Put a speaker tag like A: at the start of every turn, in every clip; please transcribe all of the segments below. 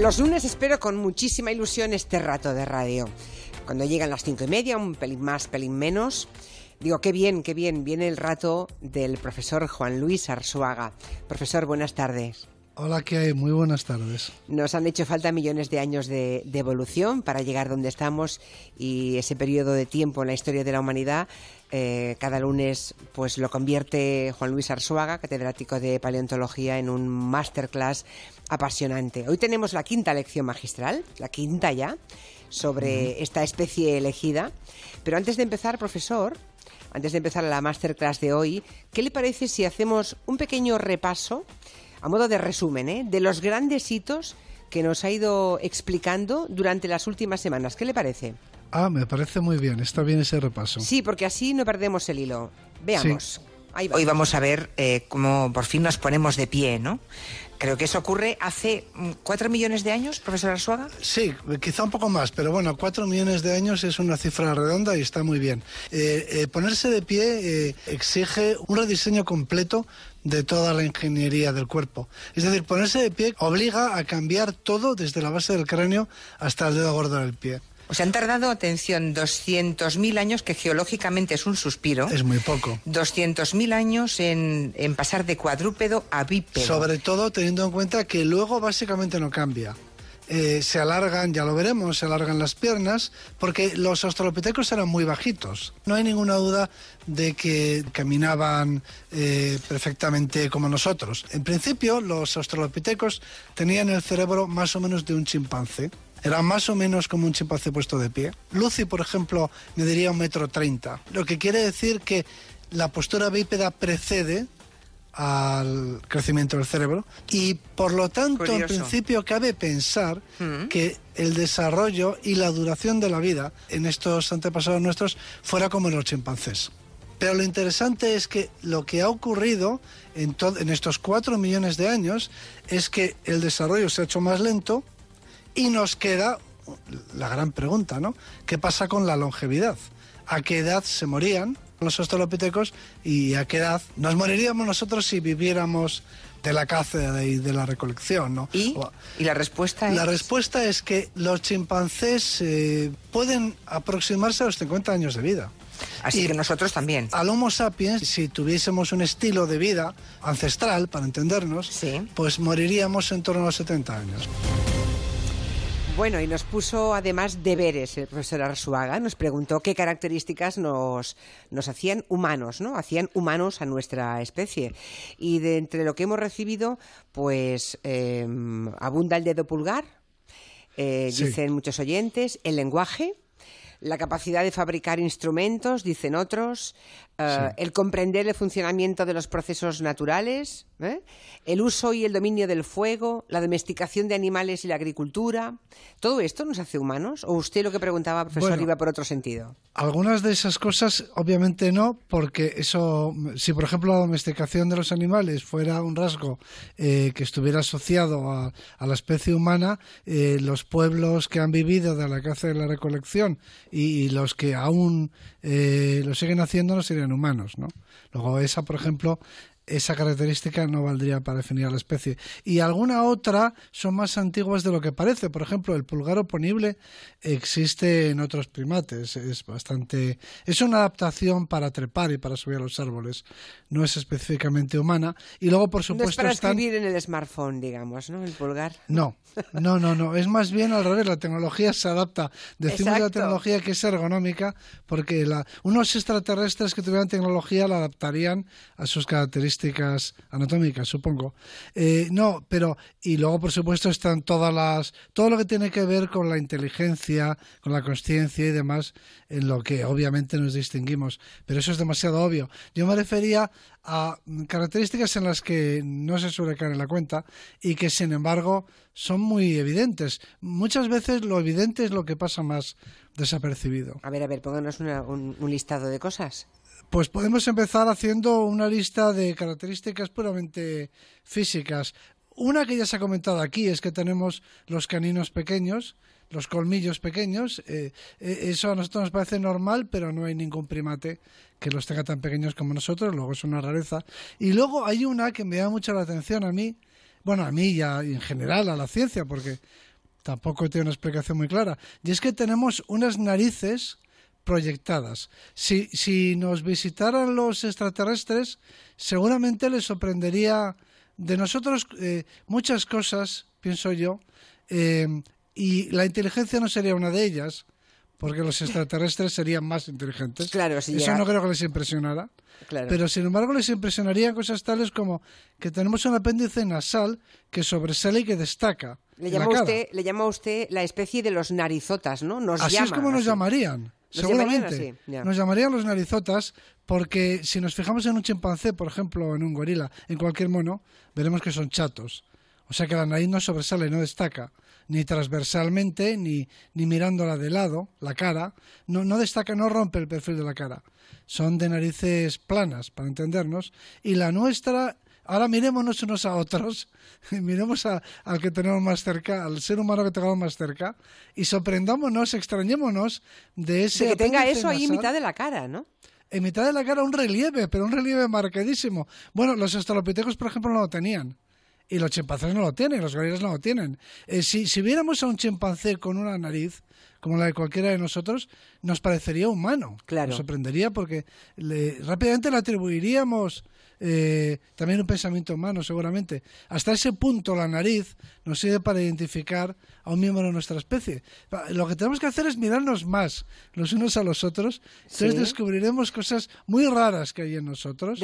A: Los lunes espero con muchísima ilusión este rato de radio. Cuando llegan las cinco y media, un pelín más, pelín menos, digo, qué bien, qué bien, viene el rato del profesor Juan Luis Arzuaga. Profesor, buenas tardes.
B: Hola, ¿qué hay? Muy buenas tardes.
A: Nos han hecho falta millones de años de, de, evolución para llegar donde estamos y ese periodo de tiempo en la historia de la humanidad eh, cada lunes pues lo convierte Juan Luis Arzuaga, catedrático de paleontología, en un masterclass apasionante. Hoy tenemos la quinta lección magistral, la quinta ya, sobre esta especie elegida. Pero antes de empezar, profesor, antes de empezar la masterclass de hoy, ¿qué le parece si hacemos un pequeño repaso, a modo de resumen, ¿eh? de los grandes hitos que nos ha ido explicando durante las últimas semanas? ¿Qué le parece?
B: Ah, me parece muy bien, está bien ese repaso.
A: Sí, porque así no perdemos el hilo. Veamos.
C: Sí. Hoy vamos a ver eh, cómo por fin nos ponemos de pie, ¿no? Creo que eso ocurre hace mm, cuatro millones de años, profesor Arzuaga.
B: Sí, quizá un poco más, pero bueno, cuatro millones de años es una cifra redonda y está muy bien. Eh, eh, ponerse de pie eh, exige un rediseño completo de toda la ingeniería del cuerpo. Es decir, ponerse de pie obliga a cambiar todo desde la base del cráneo hasta el dedo gordo del pie.
C: O sea, han tardado, atención, 200.000 años, que geológicamente es un suspiro.
B: Es muy poco.
C: 200.000 años en, en, pasar de cuadrúpedo a bípedo.
B: Sobre todo teniendo en cuenta que luego básicamente no cambia. Eh, se alargan, ya lo veremos, se alargan las piernas, porque los australopitecos eran muy bajitos. No hay ninguna duda de que caminaban eh, perfectamente como nosotros. En principio, los australopitecos tenían el cerebro más o menos de un chimpancé. Era más o menos como un chimpancé puesto de pie. Lucy, por ejemplo, mediría un metro treinta. Lo que quiere decir que la postura bípeda precede al crecimiento del cerebro y por lo tanto
C: Curioso.
B: en principio cabe pensar
C: Mm.
B: que el desarrollo y la duración de la vida en estos antepasados nuestros fuera como en los chimpancés. Pero lo interesante es que lo que ha ocurrido en, to- en estos cuatro millones de años es que el desarrollo se ha hecho más lento y nos queda la gran pregunta, ¿no? ¿Qué pasa con la longevidad? ¿A qué edad se morían los australopitecos y a qué edad nos moriríamos nosotros si viviéramos de la caza y de la recolección, ¿no?
C: ¿Y?
B: O-
C: Y la respuesta
B: la
C: es...
B: respuesta es que los chimpancés eh, pueden aproximarse a los 50 años de vida.
C: Así
B: y-
C: que nosotros también.
B: Al Homo sapiens, si tuviésemos un estilo de vida ancestral, para entendernos,
C: Sí.
B: pues moriríamos en torno a los 70 años.
A: Bueno, y nos puso además deberes el profesor Arzuaga. Nos preguntó qué características nos, nos hacían humanos, ¿no? Hacían humanos a nuestra especie. Y de entre lo que hemos recibido, pues eh, abunda el dedo pulgar, eh,
B: Sí.
A: dicen muchos oyentes, el lenguaje, la capacidad de fabricar instrumentos, dicen otros, eh, el comprender el funcionamiento de los procesos naturales, ¿eh? el uso y el dominio del fuego, la domesticación de animales y la agricultura. ¿Todo esto nos hace humanos? ¿O usted lo que preguntaba, profesor,
B: Bueno.
A: iba por otro sentido?
B: Algunas de esas cosas, obviamente no, porque eso, si por ejemplo la domesticación de los animales fuera un rasgo eh, que estuviera asociado a, a la especie humana, eh, los pueblos que han vivido de la caza y la recolección y, y los que aún eh, lo siguen haciendo no serían humanos, ¿no? Luego esa, por ejemplo, esa característica no valdría para definir a la especie. Y alguna otra son más antiguas de lo que parece. Por ejemplo, el pulgar oponible existe en otros primates. Es bastante. Es una adaptación para trepar y para subir a los árboles. No es específicamente humana. Y luego, por
A: No es
B: supuesto,
A: para
B: están.
A: escribir en el smartphone, digamos, ¿no? El pulgar.
B: No, no, no, no. Es más bien al revés. La tecnología se adapta. Decimos la
A: Exacto.
B: tecnología que es ergonómica porque la, unos extraterrestres que tuvieran tecnología la adaptarían a sus características anatómicas, supongo. Eh, no, pero y luego por supuesto están todas las todo lo que tiene que ver con la inteligencia, con la conciencia y demás, en lo que obviamente nos distinguimos. Pero eso es demasiado obvio. Yo me refería a características en las que no se suele caer en la cuenta y que sin embargo son muy evidentes. Muchas veces lo evidente es lo que pasa más desapercibido.
A: A ver, a ver, pónganos una- un, un listado de cosas.
B: Pues podemos empezar haciendo una lista de características puramente físicas. Una que ya se ha comentado aquí es que tenemos los caninos pequeños, los colmillos pequeños. eh, eh, eso a nosotros nos parece normal, pero no hay ningún primate que los tenga tan pequeños como nosotros, luego es una rareza. Y luego hay una que me da mucho la atención a mí, bueno, a mí y, y en general a la ciencia, porque tampoco tiene una explicación muy clara. Y es que tenemos unas narices proyectadas. Si, si nos visitaran los extraterrestres, seguramente les sorprendería de nosotros eh, muchas cosas, pienso yo, eh, y la inteligencia no sería una de ellas, porque los extraterrestres serían más inteligentes.
A: Claro,
B: Eso no creo que les impresionara. Pero sin embargo les impresionarían cosas tales como que tenemos un apéndice nasal que sobresale y que destaca.
A: Le llama, usted, le llama usted la especie de los narizotas, ¿no?
B: Nos así es como nos llamarían. Seguramente. nos llamarían los narizotas porque si nos fijamos en un chimpancé, por ejemplo, o en un gorila, en cualquier mono, veremos que son chatos. O sea que la nariz no sobresale, no destaca ni transversalmente, ni, ni mirándola de lado, la cara, no, no destaca, no rompe el perfil de la cara. Son de narices planas, para entendernos, y la nuestra ahora mirémonos unos a otros, miremos al que tenemos más cerca, al ser humano que tenemos más cerca, y sorprendámonos, extrañémonos de ese.
A: que tenga eso ahí en mitad de la cara, ¿no?
B: En mitad de la cara un relieve, pero un relieve marcadísimo. Bueno, los australopitecos, por ejemplo, no lo tenían. Y los chimpancés no lo tienen, los gorilas no lo tienen. Eh, si, si viéramos a un chimpancé con una nariz, como la de cualquiera de nosotros, nos parecería humano.
A: Claro.
B: Nos sorprendería porque rápidamente le atribuiríamos eh, también un pensamiento humano, seguramente. Hasta ese punto la nariz nos sirve para identificar a un miembro de nuestra especie. Lo que tenemos que hacer es mirarnos más los unos a los otros, entonces descubriremos cosas muy raras que hay en nosotros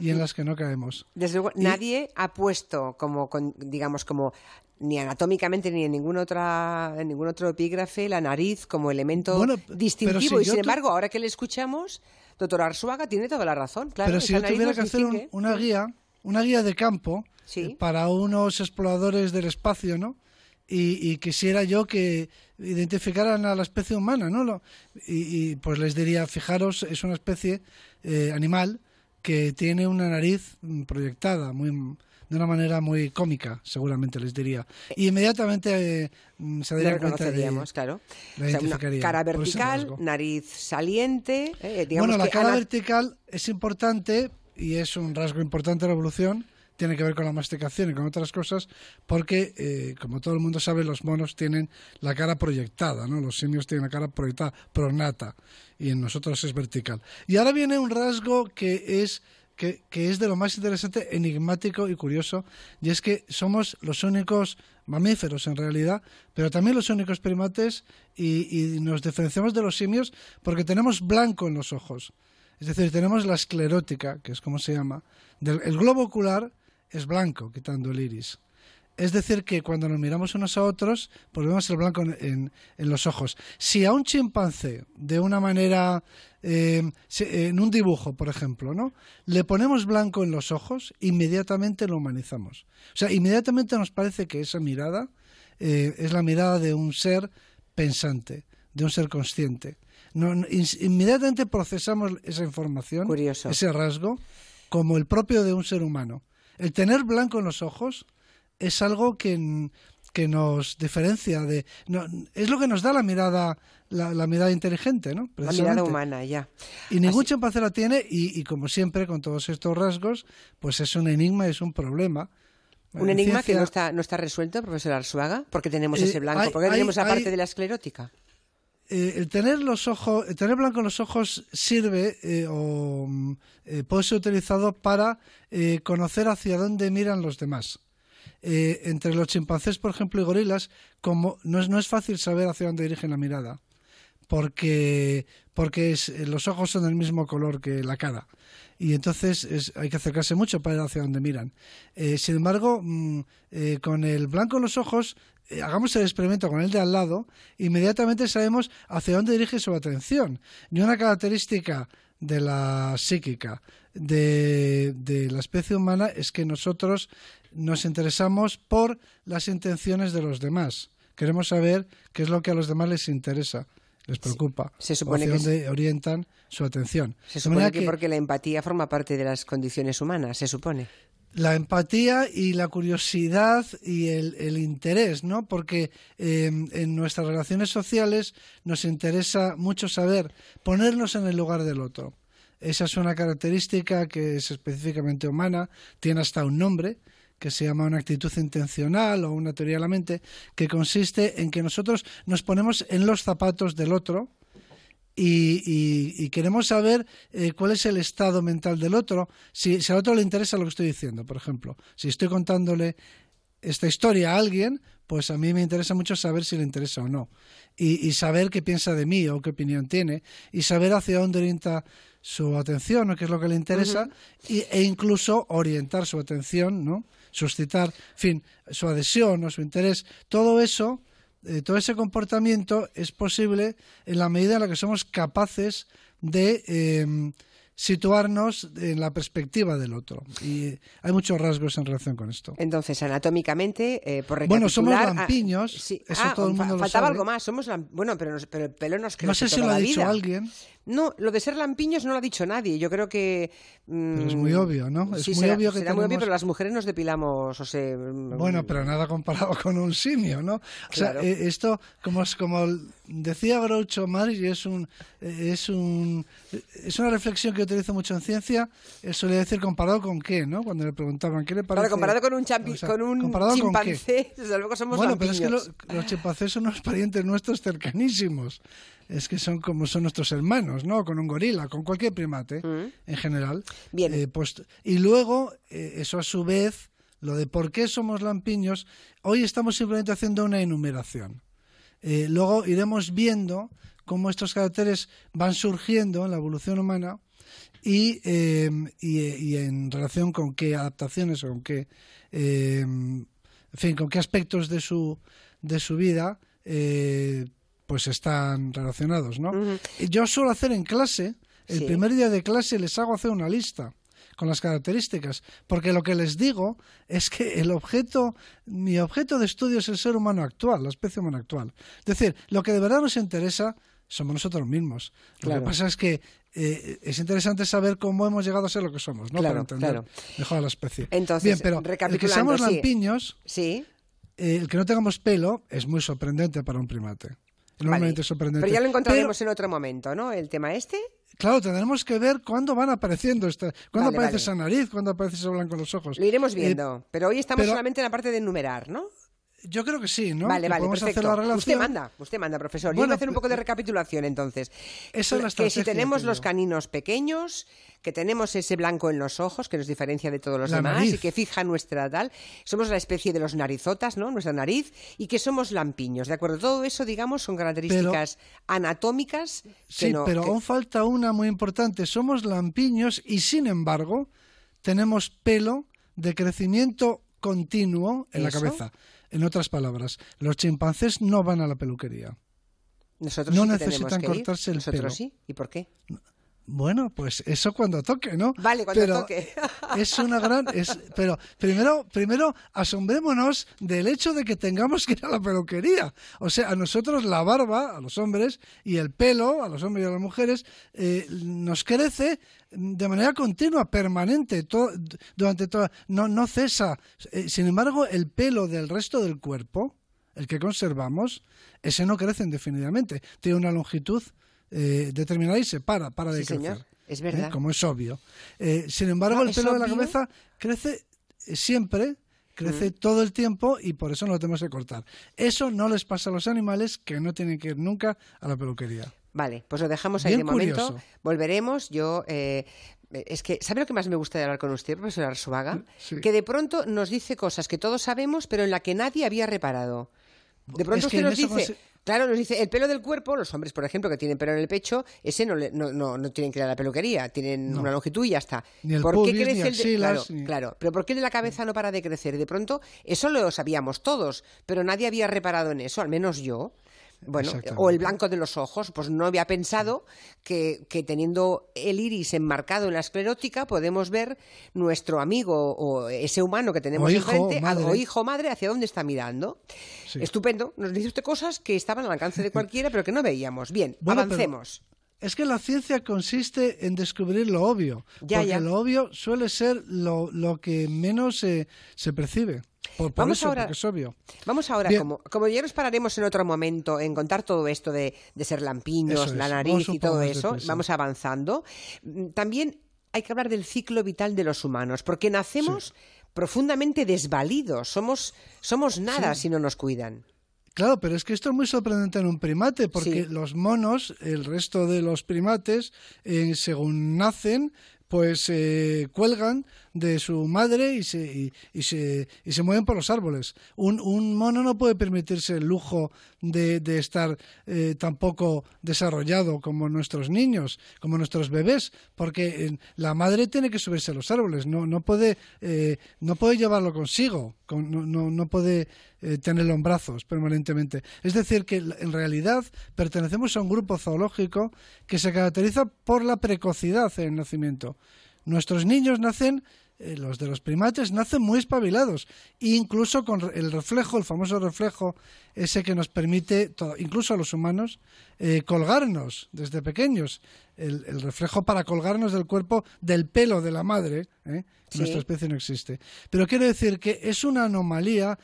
B: y en las que no caemos.
A: Desde luego, nadie ha puesto como, digamos, como ni anatómicamente ni en ningún otra en ningún otro epígrafe la nariz como elemento distintivo y sin embargo ahora que le escuchamos doctor Arsuaga tiene toda la razón claro
B: pero si yo tuviera que hacer una guía una guía de campo eh, para unos exploradores del espacio no y, quisiera yo que identificaran a la especie humana no y, pues les diría fijaros es una especie eh, animal que tiene una nariz mm, proyectada muy de una manera muy cómica, seguramente les diría. Y inmediatamente eh, mm, se darían cuenta de,
A: claro. cara vertical, nariz saliente. Eh,
B: bueno, la cara vertical es importante y es un rasgo importante de la evolución tiene que ver con la masticación y con otras cosas, porque, eh, como todo el mundo sabe, los monos tienen la cara proyectada, ¿no? Los simios tienen la cara proyectada, pronata, y en nosotros es vertical. Y ahora viene un rasgo que es que, es de lo más interesante, enigmático y curioso, y es que somos los únicos mamíferos en realidad, pero también los únicos primates y, nos diferenciamos de los simios porque tenemos blanco en los ojos. Es decir, tenemos la esclerótica, que es como se llama. el globo ocular es blanco, quitando el iris. Es decir, que cuando nos miramos unos a otros, pues vemos el blanco en, los ojos. Si a un chimpancé, de una manera, eh, en un dibujo, por ejemplo, ¿no? le ponemos blanco en los ojos, inmediatamente lo humanizamos. O sea, inmediatamente nos parece que esa mirada eh, es la mirada de un ser pensante, de un ser consciente. inmediatamente procesamos esa información, ese rasgo, como el propio de un ser humano. El tener blanco en los ojos es algo que, que nos diferencia de es lo que nos da la mirada la, mirada inteligente no
A: la mirada humana ya.
B: Y ningún chimpancé la tiene y, como siempre con todos estos rasgos pues es un enigma es un problema.
A: Un enigma que no está no está resuelto profesor Arzuaga porque tenemos eh, ese blanco porque tenemos la parte de la esclerótica.
B: Eh, el tener los ojos, el tener blanco en los ojos sirve eh, o puede ser utilizado para conocer hacia dónde miran los demás. Eh, entre los chimpancés, por ejemplo, y gorilas, como no es, no es fácil saber hacia dónde dirigen la mirada, porque, porque eh, los ojos son del mismo color que la cara. Y entonces hay que acercarse mucho para ir hacia donde miran. Eh, sin embargo, mm, con el blanco en los ojos, hagamos el experimento con el de al lado, inmediatamente sabemos hacia dónde dirige su atención. Y una característica de la psíquica de, de, la especie humana es que nosotros nos interesamos por las intenciones de los demás. Queremos saber qué es lo que a los demás les interesa, les preocupa,
A: se supone
B: hacia dónde orientan su atención.
A: Se supone que, porque la empatía forma parte de las condiciones humanas, se supone.
B: La empatía y la curiosidad y el, interés, ¿no? Porque em, en nuestras relaciones sociales nos interesa mucho saber ponernos en el lugar del otro. Esa es una característica que es específicamente humana, tiene hasta un nombre, que se llama una actitud intencional o una teoría de la mente, que consiste en que nosotros nos ponemos en los zapatos del otro, y, queremos saber eh, cuál es el estado mental del otro, si, si al otro le interesa lo que estoy diciendo, por ejemplo. Si estoy contándole esta historia a alguien, pues a mí me interesa mucho saber si le interesa o no. Y, saber qué piensa de mí o qué opinión tiene. Y saber hacia dónde orienta su atención o qué es lo que le interesa. e incluso orientar su atención, ¿no? Suscitar, en fin, su adhesión o su interés. Todo eso eh, todo ese comportamiento es posible en la medida en la que somos capaces de em, situarnos en la perspectiva del otro. Y hay muchos rasgos en relación con esto.
A: Entonces, anatómicamente, eh, por
B: Bueno, somos ah, lampiños, eso
A: ah,
B: todo el mundo
A: lo
B: faltaba
A: algo más, somos bueno, pero, pero, el pelo nos crece
B: No sé si
A: lo
B: ha
A: dicho
B: alguien.
A: No, lo de ser lampiños no lo ha dicho nadie. Yo creo que.
B: pero es muy mm, obvio, ¿no? Es
A: muy
B: será, obvio
A: que será muy obvio, pero las mujeres nos depilamos, o sea.
B: Mm, bueno, pero nada comparado con un simio, ¿no? O sea, eh, esto, como, como decía Groucho Marx, y es, un, eh, es, un, es una reflexión que utilizo mucho en ciencia, él solía decir comparado con qué, ¿no? Cuando le preguntaban qué le parece.
A: Claro, comparado con un, champi con un chimpancé, desde luego somos
B: Bueno, pero es que los chimpancés son unos parientes nuestros cercanísimos es que son como son nuestros hermanos, ¿no? Con un gorila, con cualquier primate mm. en general.
A: Bien.
B: Eh, pues, y luego, eh, eso a su vez, lo de por qué somos lampiños, hoy estamos simplemente haciendo una enumeración. Eh, luego iremos viendo cómo estos caracteres van surgiendo en la evolución humana y, y, en relación con qué adaptaciones o con qué, en fin, con qué aspectos de su, de su vida pues están relacionados, ¿no? Yo suelo hacer en clase, el primer día de clase les hago hacer una lista con las características, porque lo que les digo es que el objeto, mi objeto de estudio es el ser humano actual, la especie humana actual. Es decir, lo que de verdad nos interesa somos nosotros mismos. Lo que pasa es que eh, es interesante saber cómo hemos llegado a ser lo que somos, ¿no? Para entender mejor a la especie.
A: Entonces,
B: Bien, pero el que seamos lampiños,
A: sí.
B: Eh, el que no tengamos pelo, es muy sorprendente para un primate.
A: Pero ya lo encontraremos en otro momento, ¿no? El tema este.
B: Claro, tendremos que ver cuándo van apareciendo, esta, cuándo aparece esa nariz, cuándo aparece ese blanco en los ojos.
A: Lo iremos eh, viendo, pero hoy estamos solamente en la parte de enumerar, ¿no?
B: Yo creo que sí, ¿no?
A: Vale, vale, perfecto. Usted manda, usted manda, profesor. Yo voy a hacer un poco de recapitulación entonces.
B: Esa es la
A: que si tenemos los caninos pequeños, que tenemos ese blanco en los ojos que nos diferencia de todos los demás y que fija nuestra tal, somos la especie de los narizotas, ¿no? Nuestra nariz y que somos lampiños, ¿de acuerdo? Todo eso, digamos, son características anatómicas.
B: sí, pero aún falta una muy importante. Somos lampiños y, sin embargo, tenemos pelo de crecimiento continuo en la cabeza. En otras palabras, los chimpancés no van a la peluquería.
A: Nosotros
B: no
A: sí
B: necesitan cortarse el
A: Nosotros
B: pelo.
A: sí. ¿Y por qué?
B: Bueno, pues eso cuando toque, ¿no?
A: Vale, cuando toque.
B: es una gran. Es, pero primero, primero asombrémonos del hecho de que tengamos que ir a la peluquería. O sea, a nosotros la barba, a los hombres, y el pelo, a los hombres y a las mujeres, eh, nos crece de manera continua, permanente, durante toda. No, no cesa. Eh, sin embargo, el pelo del resto del cuerpo, el que conservamos, ese no crece indefinidamente. Tiene una longitud eh, determinada y se para, para de crecer.
A: Es ¿eh? verdad.
B: Como es obvio. Eh, sin embargo, el pelo de la cabeza crece siempre, crece mm. todo el tiempo y por eso no lo tenemos que cortar. Eso no les pasa a los animales que no tienen que ir nunca a la peluquería.
A: Vale, pues lo dejamos ahí de momento. Volveremos. Yo es que, ¿sabe lo que más me gusta de hablar con usted, profesor Arzuaga? Que de pronto nos dice cosas que todos sabemos, pero en la que nadie había reparado. De pronto usted nos dice, claro, nos dice, el pelo del cuerpo, los hombres, por ejemplo, que tienen pelo en el pecho, ese no, no, no, tienen que ir a la peluquería, tienen una longitud y ya está.
B: ¿Por qué crece el de...
A: claro, claro, pero ¿por qué la cabeza no para de crecer? De pronto, eso lo sabíamos todos, pero nadie había reparado en eso, al menos yo. Bueno, o el blanco de los ojos, pues no había pensado que, que, teniendo el iris enmarcado en la esclerótica podemos ver nuestro amigo o ese humano que tenemos
B: o
A: enfrente,
B: hijo,
A: o hijo madre, hacia dónde está mirando. Estupendo, nos dice usted cosas que estaban al alcance de cualquiera pero que no veíamos. Bien, avancemos.
B: Es que la ciencia consiste en descubrir lo obvio, porque lo obvio suele ser lo, lo que menos se percibe vamos ahora, es obvio.
A: Vamos ahora, como, ya nos pararemos en otro momento en contar todo esto de, ser lampiños, la nariz y todo eso, vamos avanzando. Mm, también hay que hablar del ciclo vital de los humanos, porque nacemos profundamente desvalidos. Somos, somos nada si no nos cuidan.
B: Claro, pero es que esto es muy sorprendente en un primate, porque los monos, el resto de los primates, eh, según nacen, pues se cuelgan de su madre y se, y, se, y se mueven por los árboles. Un, un, mono no puede permitirse el lujo de, de estar eh, tampoco desarrollado como nuestros niños, como nuestros bebés, porque la madre tiene que subirse a los árboles, no, no, puede, eh, no puede llevarlo consigo, no, no, no puede eh, tenerlo en brazos permanentemente. Es decir, que en realidad pertenecemos a un grupo zoológico que se caracteriza por la precocidad en el nacimiento. Nuestros niños nacen, eh, los de los primates, nacen muy espabilados, incluso con el reflejo, el famoso reflejo, ese que nos permite, incluso a los humanos, eh, colgarnos desde pequeños. El, reflejo para colgarnos del cuerpo, del pelo de la madre, ¿eh? nuestra especie no existe. Pero quiero decir que es una anomalía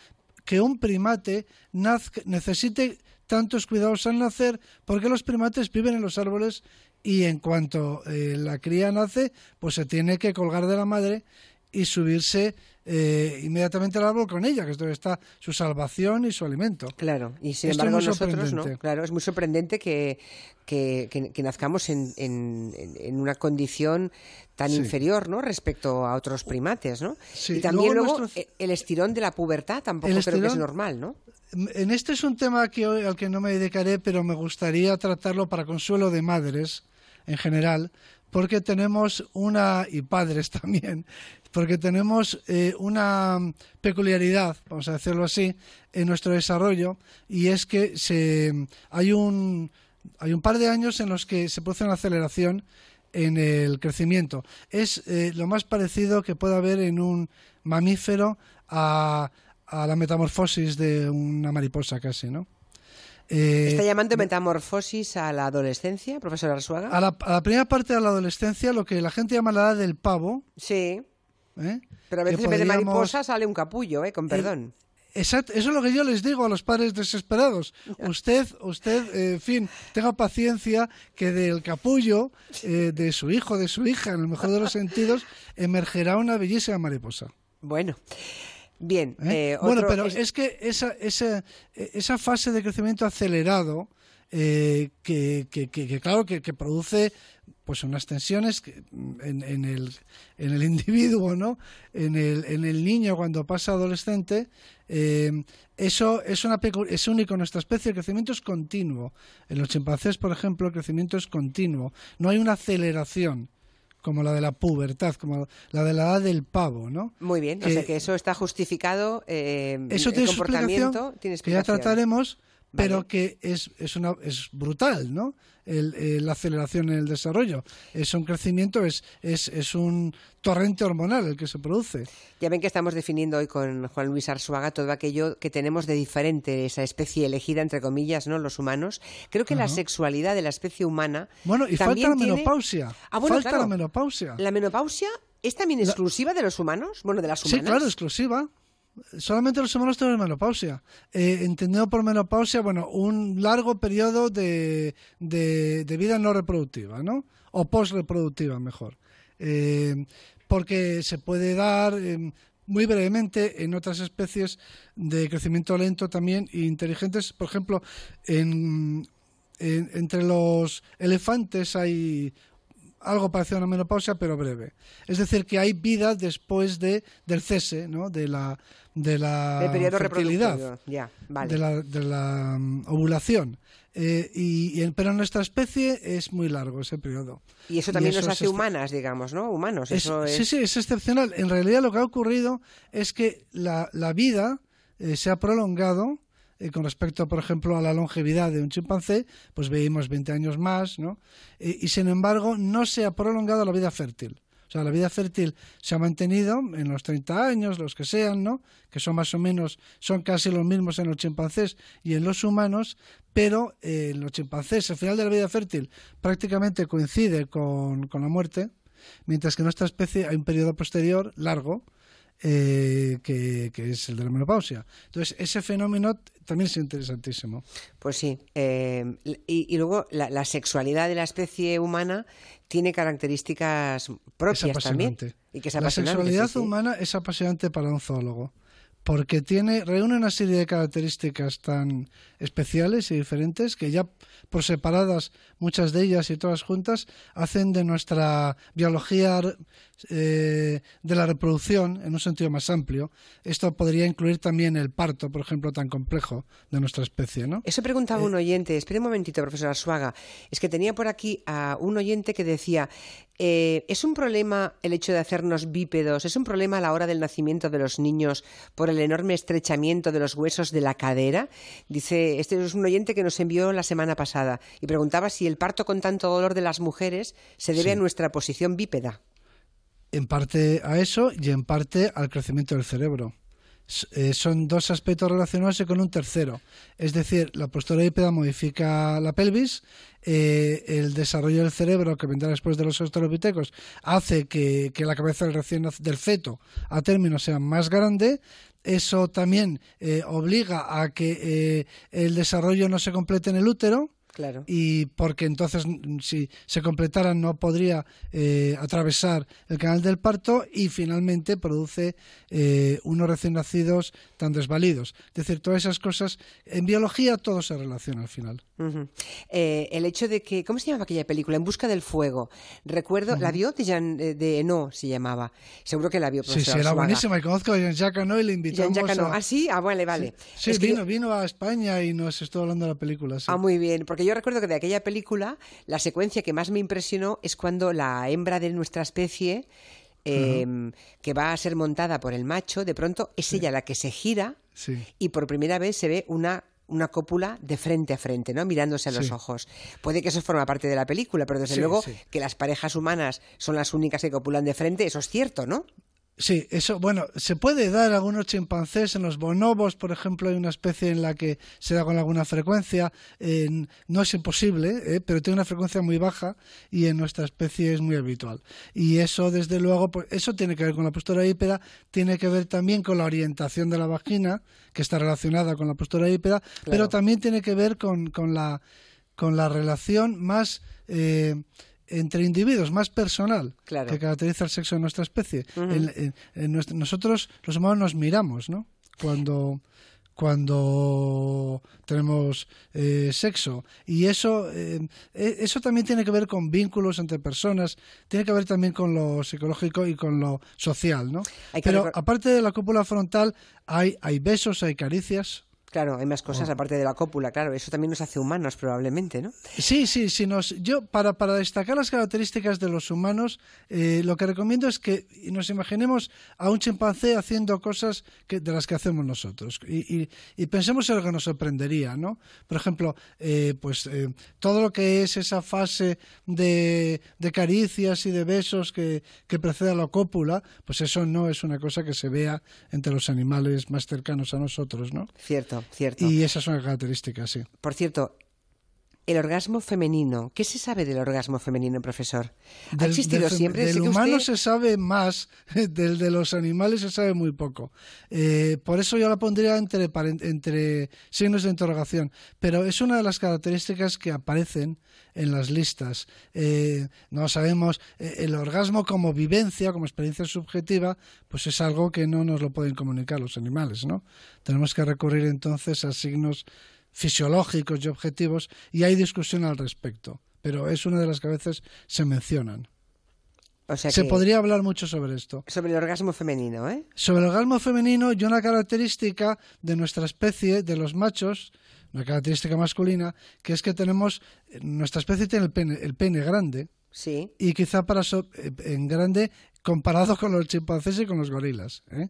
B: que un primate necesite tantos cuidados al nacer, porque los primates viven en los árboles y en cuanto eh, la cría nace, pues se tiene que colgar de la madre y subirse eh, inmediatamente al árbol con ella, que es donde está su salvación y su alimento.
A: Claro, y sin embargo nosotros no. Claro, es muy sorprendente que, que, nazcamos en, en, una condición tan inferior, ¿no? Respecto a otros primates, ¿no? Y también luego, e, el estirón de la pubertad tampoco creo que es normal, ¿no?
B: En este es un tema que al que no me dedicaré, pero me gustaría tratarlo para consuelo de madres en general, porque tenemos una, y padres también, porque tenemos eh, una peculiaridad, vamos a decirlo así, en nuestro desarrollo, y es que se, hay, un, hay un par de años en los que se produce una aceleración en el crecimiento. Es eh, lo más parecido que puede haber en un mamífero a, a la metamorfosis de una mariposa casi, ¿no?
A: Eh, ¿Está llamando metamorfosis a la adolescencia, profesor Arzuaga?
B: A la, primera parte de la adolescencia, lo que la gente llama la edad del pavo.
A: Sí. ¿eh? Pero a veces en vez de mariposa sale un capullo, ¿eh? Con perdón.
B: Exacto, eso es lo que yo les digo a los padres desesperados. Usted, usted, eh, en fin, tenga paciencia que del capullo de su hijo, de su hija, en el mejor de los sentidos, emergerá una bellísima mariposa.
A: Bueno. Bien.
B: ¿Eh? Eh, bueno, pero es... que esa, esa, esa fase de crecimiento acelerado, eh, que, que, que, claro, que, produce pues unas tensiones en, en, el, en el individuo, ¿no? En el, en el niño cuando pasa adolescente, eso es, una es único en nuestra especie, el crecimiento es continuo. En los chimpancés, por ejemplo, el crecimiento es continuo, no hay una aceleración como la de la pubertad, como la de la edad del pavo, ¿no?
A: Muy bien, o sea que eso está justificado. Eh, eso tiene comportamiento,
B: tiene que ya trataremos, pero que es, es, una, es brutal, ¿no? El, la aceleración en el desarrollo. Es un crecimiento, es, es, es, un torrente hormonal el que se produce.
A: Ya ven que estamos definiendo hoy con Juan Luis Arzuaga todo aquello que tenemos de diferente, esa especie elegida, entre comillas, ¿no? Los humanos. Creo que la sexualidad de la especie humana.
B: Bueno, y falta la menopausia. Ah, falta la menopausia.
A: ¿La menopausia es también exclusiva de los humanos? Bueno, de las humanas.
B: Sí, claro, exclusiva solamente los humanos tenemos menopausia. Eh, entendido por menopausia, bueno, un largo periodo de, de, vida no reproductiva, ¿no? O post-reproductiva, mejor. Eh, porque se puede dar eh, muy brevemente en otras especies de crecimiento lento también e inteligentes. Por ejemplo, en, entre los elefantes hay algo parecido a una menopausia, pero breve. Es decir, que hay vida después de, del cese, ¿no? de la, de la fertilidad, de la, de la um, ovulación. Eh, y, pero en nuestra especie es muy largo ese periodo.
A: Y eso también nos hace humanas, digamos, ¿no? Humanos. Eso
B: Sí, sí, es excepcional. En realidad lo que ha ocurrido es que la, la vida eh, se ha prolongado eh, con respecto, por ejemplo, a la longevidad de un chimpancé, pues veíamos 20 años más, ¿no? y sin embargo, no se ha prolongado la vida fértil. O sea, la vida fértil se ha mantenido en los 30 años, los que sean, ¿no? Que son más o menos, son casi los mismos en los chimpancés y en los humanos, pero eh, en los chimpancés el final de la vida fértil prácticamente coincide con, con la muerte, mientras que en nuestra especie hay un periodo posterior largo, eh, que, es el de la menopausia. Entonces, ese fenómeno también es interesantísimo.
A: Pues sí. Eh, y, luego la, sexualidad de la especie humana tiene características propias también. Y que
B: la sexualidad humana es apasionante para un zoólogo porque tiene, reúne una serie de características tan especiales y diferentes que ya por separadas, muchas de ellas y todas juntas, hacen de nuestra biología eh, de la reproducción, en un sentido más amplio, esto podría incluir también el parto, por ejemplo, tan complejo de nuestra especie, ¿no?
A: Eso preguntaba un eh, oyente. Espere un momentito, profesor Suaga. Es que tenía por aquí a un oyente que decía, eh, ¿es un problema el hecho de hacernos bípedos? ¿Es un problema a la hora del nacimiento de los niños por el enorme estrechamiento de los huesos de la cadera? Dice, este es un oyente que nos envió la semana pasada y preguntaba si el parto con tanto dolor de las mujeres se debe a nuestra posición bípeda.
B: En parte a eso y en parte al crecimiento del cerebro. Eh, son dos aspectos relacionados con un tercero. Es decir, la postura hípeda modifica la pelvis, eh, el desarrollo del cerebro que vendrá después de los australopitecos hace que, la cabeza del, recién, feto a término sea más grande. Eso también eh, obliga a que el desarrollo no se complete en el útero, y porque entonces si se completara no podría eh, atravesar el canal del parto y finalmente produce eh, unos recién nacidos tan desvalidos. Es decir, todas esas cosas, en biología todo se relaciona al final.
A: Eh, el hecho de que, ¿cómo se llamaba aquella película? En busca del fuego. Recuerdo, ¿la vio? De, Jean, de No se llamaba. Seguro que la vio.
B: Sí, sí, era buenísima y conozco a Jean-Jacques y le invitamos
A: a... Ah, sí, ah, vale, vale.
B: Sí, vino, vino a España y nos estuvo hablando de la película.
A: Ah, muy bien, porque yo recuerdo que de aquella película la secuencia que más me impresionó es cuando la hembra de nuestra especie, em, que va a ser montada por el macho, de pronto es ella la que se gira y por primera vez se ve una una cópula de frente a frente, ¿no? Mirándose a los ojos. Puede que eso forma parte de la película, pero desde luego que las parejas humanas son las únicas que copulan de frente, eso es cierto, ¿no?
B: Sí, eso, bueno, se puede dar algunos chimpancés, en los bonobos, por ejemplo, hay una especie en la que se da con alguna frecuencia, no es imposible, ¿eh? pero tiene una frecuencia muy baja y en nuestra especie es muy habitual. Y eso, desde luego, pues, eso tiene que ver con la postura hípeda, tiene que ver también con la orientación de la vagina, que está relacionada con la postura hípeda, pero también tiene que ver con, con, la, con la relación más... Eh, entre individuos, más personal, que caracteriza el sexo de nuestra especie. nosotros, los humanos, nos miramos, ¿no? Cuando, cuando tenemos eh, sexo. Y eso, eh, e, eso también tiene que ver con vínculos entre personas, tiene que ver también con lo psicológico y con lo social, ¿no? Pero aparte de la cúpula frontal, hay, hay besos, hay caricias.
A: Claro, hay más cosas oh. aparte de la cópula, claro, eso también nos hace humanos probablemente, ¿no?
B: Sí, sí, sí. Nos, yo, para, para destacar las características de los humanos, eh, lo que recomiendo es que nos imaginemos a un chimpancé haciendo cosas que, de las que hacemos nosotros y, y, pensemos en lo que nos sorprendería, ¿no? Por ejemplo, eh, pues eh, todo lo que es esa fase de, de caricias y de besos que, que precede a la cópula, pues eso no es una cosa que se vea entre los animales más cercanos a nosotros, ¿no?
A: Cierto. Cierto,
B: Y esas son las características, sí.
A: Por cierto, el orgasmo femenino. ¿Qué se sabe del orgasmo femenino, profesor? ¿Ha existido siempre?
B: Del humano se sabe más, del de los animales se sabe muy poco. Eh, por eso yo la pondría entre, entre signos de interrogación. Pero es una de las características que aparecen en las listas. Eh, no sabemos, eh, el orgasmo como vivencia, como experiencia subjetiva, pues es algo que no nos lo pueden comunicar los animales, ¿no? Tenemos que recurrir entonces a signos fisiológicos y objetivos y hay discusión al respecto, pero es una de las que a veces se mencionan. se podría hablar mucho sobre esto.
A: Sobre el orgasmo femenino, ¿eh?
B: Sobre el orgasmo femenino y una característica de nuestra especie, de los machos, una característica masculina, que es que tenemos, nuestra especie tiene el pene, el pene grande.
A: Sí.
B: Y quizá para eh, en grande comparado con los chimpancés y con los gorilas. ¿eh?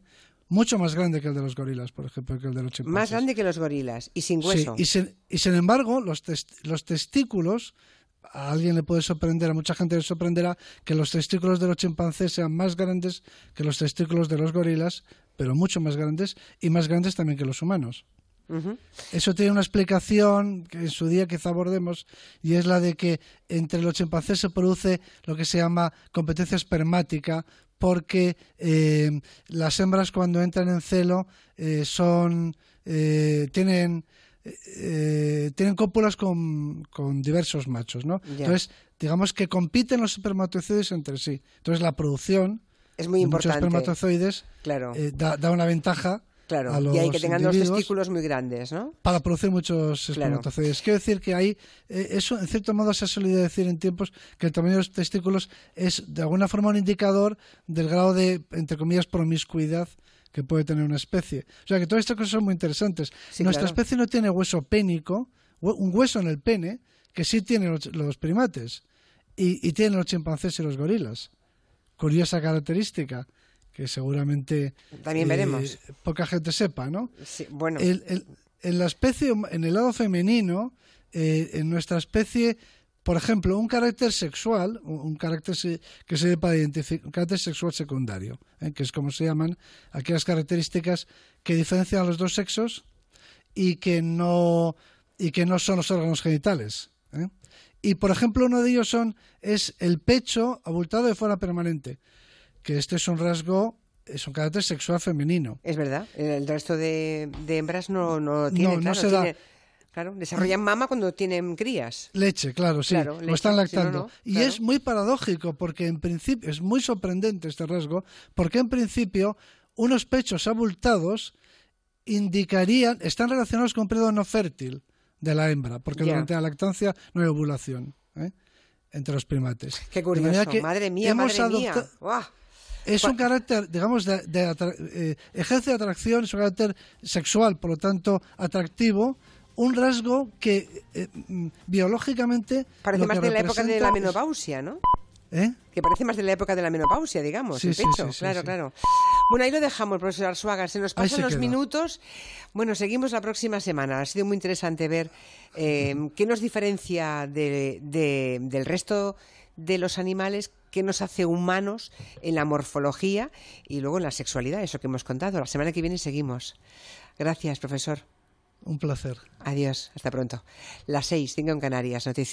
B: Mucho más grande que el de los gorilas, por ejemplo, que el de los chimpancés.
A: Más grande que los gorilas y sin hueso.
B: y, sin, embargo, los, los testículos, a alguien le puede sorprender, a mucha gente le sorprenderá que los testículos de los chimpancés sean más grandes que los testículos de los gorilas, pero mucho más grandes y más grandes también que los humanos. Eso tiene una explicación que en su día quizá abordemos y es la de que entre los chimpancés se produce lo que se llama competencia espermática porque eh, las hembras cuando entran en celo eh, son eh, tienen tienen cópulas con, con, diversos machos, ¿no? Entonces, digamos que compiten los espermatozoides entre sí. Entonces, la producción
A: es muy importante.
B: muchos espermatozoides
A: claro.
B: da, da, una ventaja
A: Claro, y hay que tengan los testículos muy grandes, ¿no?
B: Para producir muchos espermatozoides. Quiero decir que hay, eh, eso en cierto modo se ha solido decir en tiempos que el tamaño de los testículos es de alguna forma un indicador del grado de, entre comillas, promiscuidad que puede tener una especie. O sea que todas estas cosas son muy interesantes. Nuestra especie no tiene hueso pénico, un hueso en el pene, que sí tienen los, primates, y, y tienen los chimpancés y los gorilas. Curiosa característica que seguramente
A: también veremos
B: eh, poca gente sepa, ¿no?
A: Sí, bueno.
B: en la especie, en el lado femenino, eh, en nuestra especie, por ejemplo, un carácter sexual, un, carácter que se para identificar, un carácter sexual secundario, ¿eh? que es como se llaman aquellas características que diferencian a los dos sexos y que no y que no son los órganos genitales. Y por ejemplo, uno de ellos son es el pecho abultado de forma permanente que este es un rasgo es un carácter sexual femenino.
A: Es verdad. El resto de, hembras no, no tienen. No, no se da. claro, desarrollan mama cuando tienen crías.
B: Leche, claro, sí. Claro, lo están lactando. y es muy paradójico porque en principio es muy sorprendente este rasgo porque en principio unos pechos abultados indicarían están relacionados con un periodo no fértil de la hembra porque durante la lactancia no hay ovulación ¿eh? entre los primates.
A: Qué curioso. madre mía, madre mía
B: es un carácter, digamos, de, eh, ejerce atracción, es un carácter sexual, por lo tanto, atractivo, un rasgo que eh, mm, biológicamente...
A: Parece más de la época de la menopausia, ¿no?
B: ¿Eh?
A: Que parece más de la época de la menopausia, digamos, el pecho. claro, claro. Bueno, ahí lo dejamos, profesor Arsuaga. Se nos pasan los minutos. Bueno, seguimos la próxima semana. Ha sido muy interesante ver qué nos diferencia del resto de los animales que nos hace humanos en la morfología y luego en la sexualidad, eso que hemos contado. La semana que viene seguimos. Gracias, profesor.
B: Un placer.
A: Adiós, hasta pronto. Las seis, cinco en Canarias, noticias.